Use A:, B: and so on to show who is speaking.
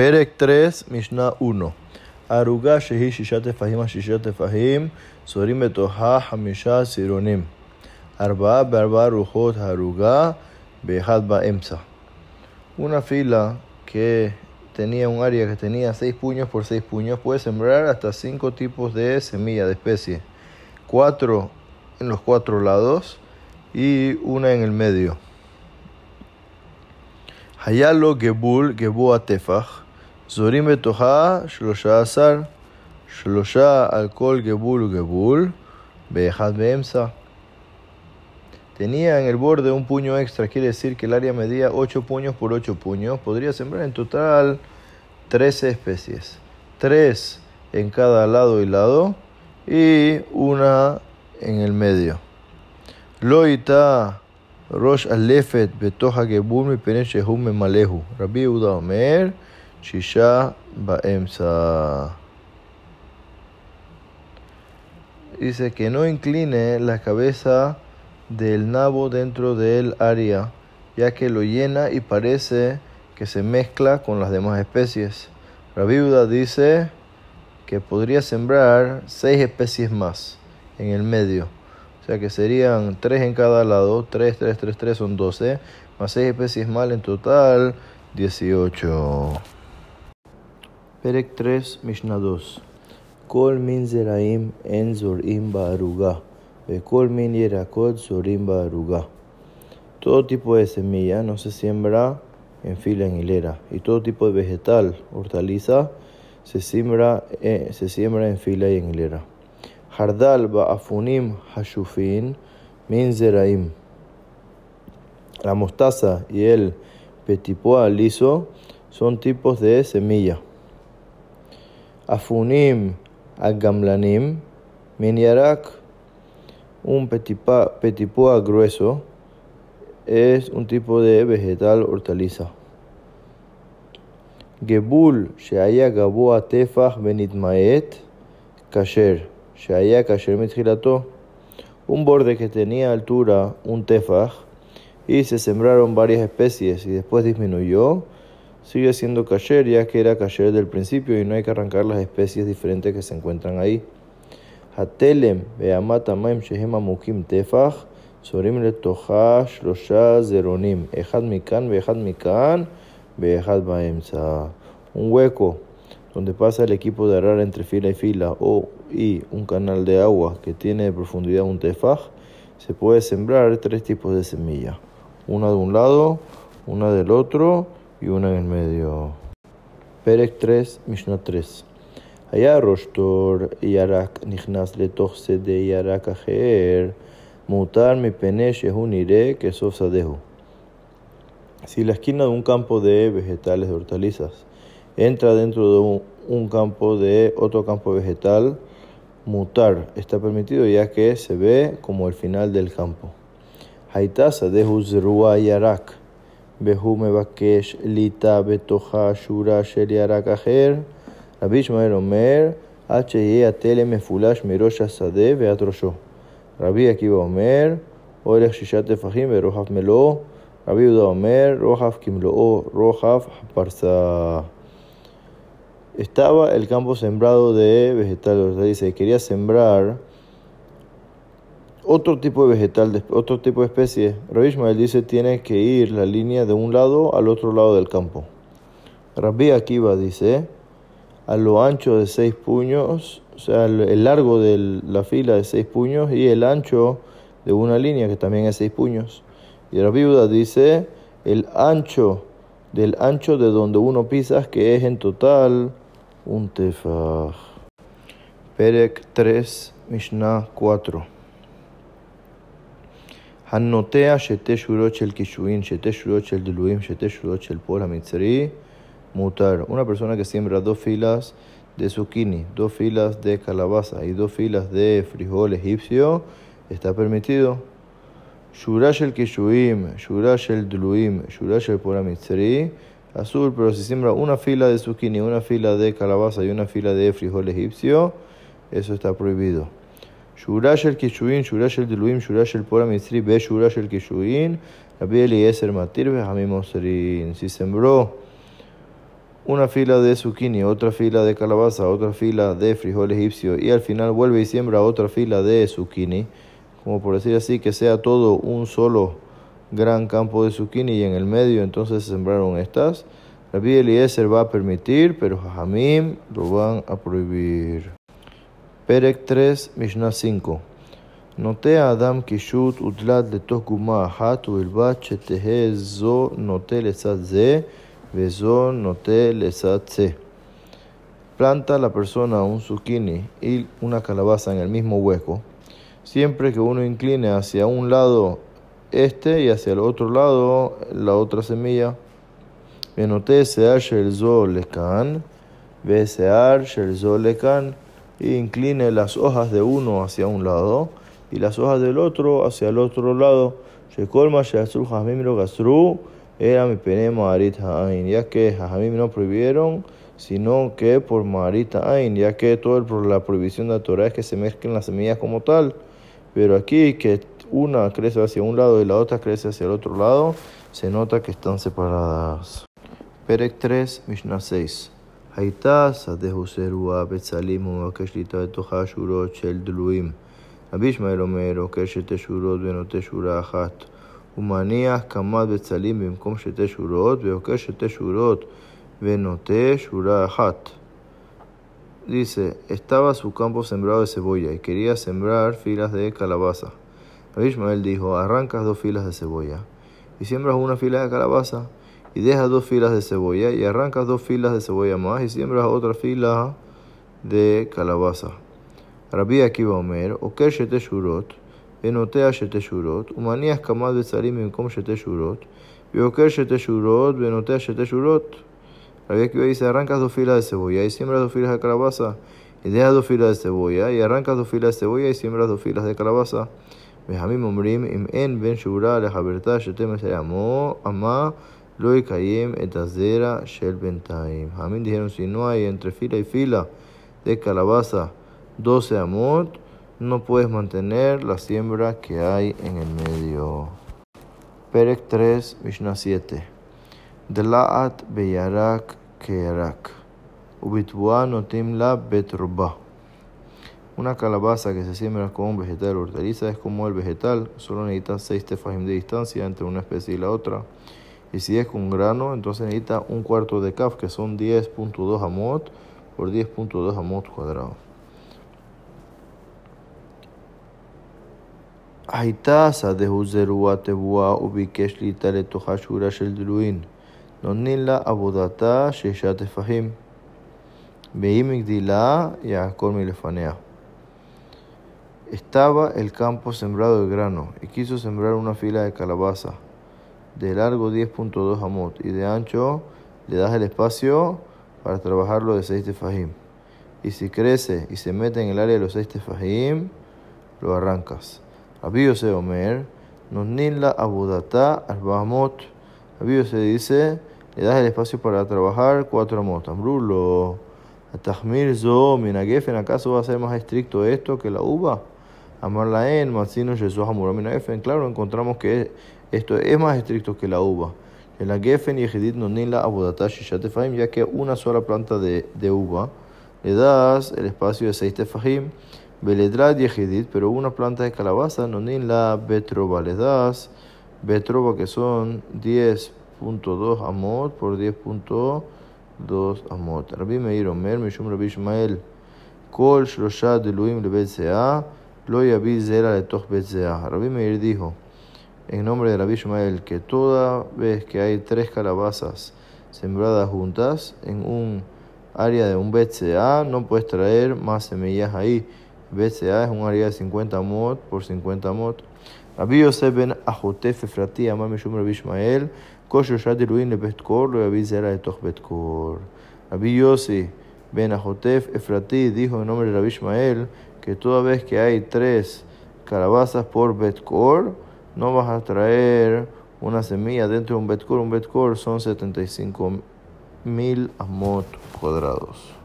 A: Perek 3, Mishnah 1. Aruga shehi shishat tefahim shishat tefahim, sorim betoha hamisha sironim. Arba berba ruhot haruga, behad baemsa. Una fila que tenía un área que tenía 6 puños por 6 puños puede sembrar hasta 5 tipos de semilla de especie. 4 en los cuatro lados y una en el medio. Hayalo gebul gebu zorim betoha shlosha asar, shlosha alcohol gebul gebul, behad beemsa. Tenía en el borde un puño extra, quiere decir que el área medía 8 puños por 8 puños. Podría sembrar en total 13 especies. 3 en cada lado y lado y una en el medio. Loita Rosh Alefet Betoha Gebul mi malehu. Rabbi Uda Omer Shisha Baemsa. Dice que no incline la cabeza del nabo dentro del área, ya que lo llena y parece que se mezcla con las demás especies. Rabbi Uda dice que podría sembrar seis especies más en el medio. O sea que serían 3 en cada lado, 3, 3, 3, 3 son 12, más 6 especies mal en total, 18. Perek 3, Mishnah 2. Kol min zeraim en zorim ba'aruga, kol min yerakot zorim ba'aruga. Todo tipo de semilla no se siembra en fila en hilera, y todo tipo de vegetal, hortaliza, se siembra, eh, se siembra en fila y en hilera. Hardal ba'afunim hashufin min zeraim. La mostaza y el petipoa liso son tipos de semilla. Afunim agamlanim min yarak. Un petipoa grueso es un tipo de vegetal hortaliza. Gebul sheaya gaboa tefach benitmaet kasher. Shaya Kasher Mithilato, un borde que tenía altura, un tefaj, y se sembraron varias especies y después disminuyó, sigue siendo kasher ya que era kasher del principio y no hay que arrancar las especies diferentes que se encuentran ahí. Hatelem be'amata maim shehema mukim tefaj, sorim letocha shlosha zeronim, echad mikan be'echad mikan be'echad baemsa. Un hueco donde pasa el equipo de arar entre fila y fila, o y un canal de agua que tiene de profundidad un tefaj, se puede sembrar tres tipos de semilla, una de un lado, una del otro y una en el medio. Perek 3, Mishnah 3. Allá Rostor Yarak Nichnas Letoch de Yarak Ajer, Mutar mi pene shehun ire que sadehu. Si la esquina de un campo de vegetales, de hortalizas, entra dentro de un, un campo de otro campo vegetal, mutar está permitido ya que se ve como el final del campo. Haitasa de Huzrua Yarak, Behu Mebakesh Lita Betoha Shura Shel Yarak Aher, Rabbi Shmael Omer, H. Atele Mefulash Merosha Sade Beatrosho. Rabbi Akiva Omer, Orech Shishat Tefahim Berohaf Melo, Rabbi Uda Omer, Rohaf Kimloo, Rohaf Parsa estaba el campo sembrado de vegetales. Dice, quería sembrar otro tipo de vegetal, otro tipo de especie. Rabbi Ishmael dice, tiene que ir la línea de un lado al otro lado del campo. Rabbi Akiva dice, a lo ancho de seis puños, o sea, el largo de la fila de seis puños y el ancho de una línea que también es seis puños. Y Rabbi Uda dice, el ancho del ancho de donde uno pisa, que es en total un tefaj. Perek 3, Mishnah 4. Hanotea shete shurot shel kishuin, shete shurot shel diluim, shete shurot shel pol hamitzri, mutar. Una persona que siembra dos filas de zucchini, dos filas de calabaza y dos filas de frijol egipcio, está permitido. Shurash el kishuim, shurash el diluim, shurash el pol hamitzri, azul, pero si siembra una fila de zucchini, una fila de calabaza y una fila de frijol egipcio, eso está prohibido. El kishuin, shurash el diluim, shurash el pora mitri, be shurash el kishuin, Rabbi Eliezer matir, hamim Si sembró una fila de zucchini, otra fila de calabaza, otra fila de frijol egipcio y al final vuelve y siembra otra fila de zucchini, como por decir así, que sea todo un solo gran campo de zucchini y en el medio entonces sembraron estas, Rabbi Eliezer va a permitir, pero Jajamim lo van a prohibir. Perek 3, Mishnah 5. נוטה האדם קישוט ודלת לתוך גומה אחת ובלבד שתהא זו נוטה לצד זה וזו נוטה לצד זה. Planta la persona un zucchini y una calabaza en el mismo hueco, siempre que uno incline hacia un lado este y hacia el otro lado la otra semilla. ונוטה שיער של זו לכאן ושיער של זו e incline las hojas de uno hacia un lado y las hojas del otro hacia el otro lado. Era mi penema Ain, ya que Jajamim no prohibieron, sino que por Marita Ain, ya que toda la prohibición de la Torah es que se mezclen las semillas como tal. Pero aquí que una crece hacia un lado y la otra crece hacia el otro lado, se nota que están separadas. Perec 3, Mishnah 6. הייתה שדה זרוע בצלים ומבקש ליטה לתוכה שורות של דלויים. רבי ישמעאל אומר, עוקר שתי שורות ונוטה שורה אחת. הוא מניח קמ"ט בצלים במקום שתי שורות, ועוקר שתי שורות ונוטה shura אחת. Dice, estaba su campo sembrado de cebolla y quería sembrar filas de calabaza. Rabbi Ishmael dijo, arrancas dos filas de cebolla y siembras una fila de calabaza y dejas dos filas de cebolla y arrancas dos filas de cebolla más y siembras otra fila de calabaza. Rabbi Akiva Omer, Oker Shete Shurot, Benotea Shete Shurot, Umanías Kamad Betzarim Benkom Shete Shurot, Bioker Shete Shurot, Benotea Shete Shurot. Rabbi Akiva dice, arrancas dos filas de cebolla y siembras dos filas de calabaza y dejas dos filas de cebolla y arrancas dos filas de cebolla y siembras dos filas de calabaza. Benjamín Omrim, Im En Ben Shura, Lejabertá Shete Meseamó, Amá, lo Kayem etazera shel bentaim. Jamín dijeron, si no hay entre fila y fila de calabaza 12 amot, no puedes mantener la siembra que hay en el medio. Perec 3, Mishnah 7. Delaat beyarak kerak. Ubituá notim la betruba. Una calabaza que se siembra con un vegetal hortaliza es como el vegetal, solo necesita 6 tefajim de distancia entre una especie y la otra. Y si es con grano, entonces necesita un cuarto de kaf, que son 10.2 amot por 10.2 amot cuadrados. הייתה שדהו זרוע תבואה וביקש ליטה לתוכה שורה של דלויים. נותנים לה עבודתה שישה טפחים. והיא מגדילה יעקור מלפניה. Estaba el campo sembrado de grano y quiso sembrar una fila de calabaza de largo 10.2 amot y de ancho le das el espacio para trabajarlo de 6 tefajim. Y si crece y se mete en el área de los 6 tefajim, lo arrancas. Rabbi se Omer, Nonila Abudata Arbamot. Se dice, le das el espacio para trabajar cuatro amot. Ambrulo, Atahmir Zo, Minagefen, ¿acaso va a ser más estricto esto que la uva? Amarlaen, Matzino, Jesús Minagefen. Claro, encontramos que esto es más estricto que la uva. En la Gefen y Ejidit Nonila Abudata Shishatefaim, ya que una sola planta de, de uva le das el espacio de seis tefahim. Beledrat Yehidit, pero una planta de calabaza, nonin la betrova, le das betrova que son 10.2 amot por 10.2 amot. Rabbi Meir Omer, Mishum Rabbi Ishmael, Kol Shlosha Deluim Lebet Sea, Lo Yabi Zera Letoch Bet Sea. Rabbi Meir dijo, en nombre de Rabbi Ishmael, que toda vez que hay tres calabazas sembradas juntas en un área de un Sea, no puedes traer más semillas ahí BCA es un área de 50 mod por 50 mod. Rabbi Yosef ben Ahotef Efrati, Amar Mishum Rabbi Ishmael, Kosher Shad Elohim Lebetkor, lo Rabbi Zera Etoch Betkor. Rabbi Yossi ben Ahotef Efrati dijo en nombre de Rabbi Ishmael que toda vez que hay tres calabazas por Betkor, no vas a traer una semilla dentro de un Betkor. Un Betkor son 75 mil amot cuadrados.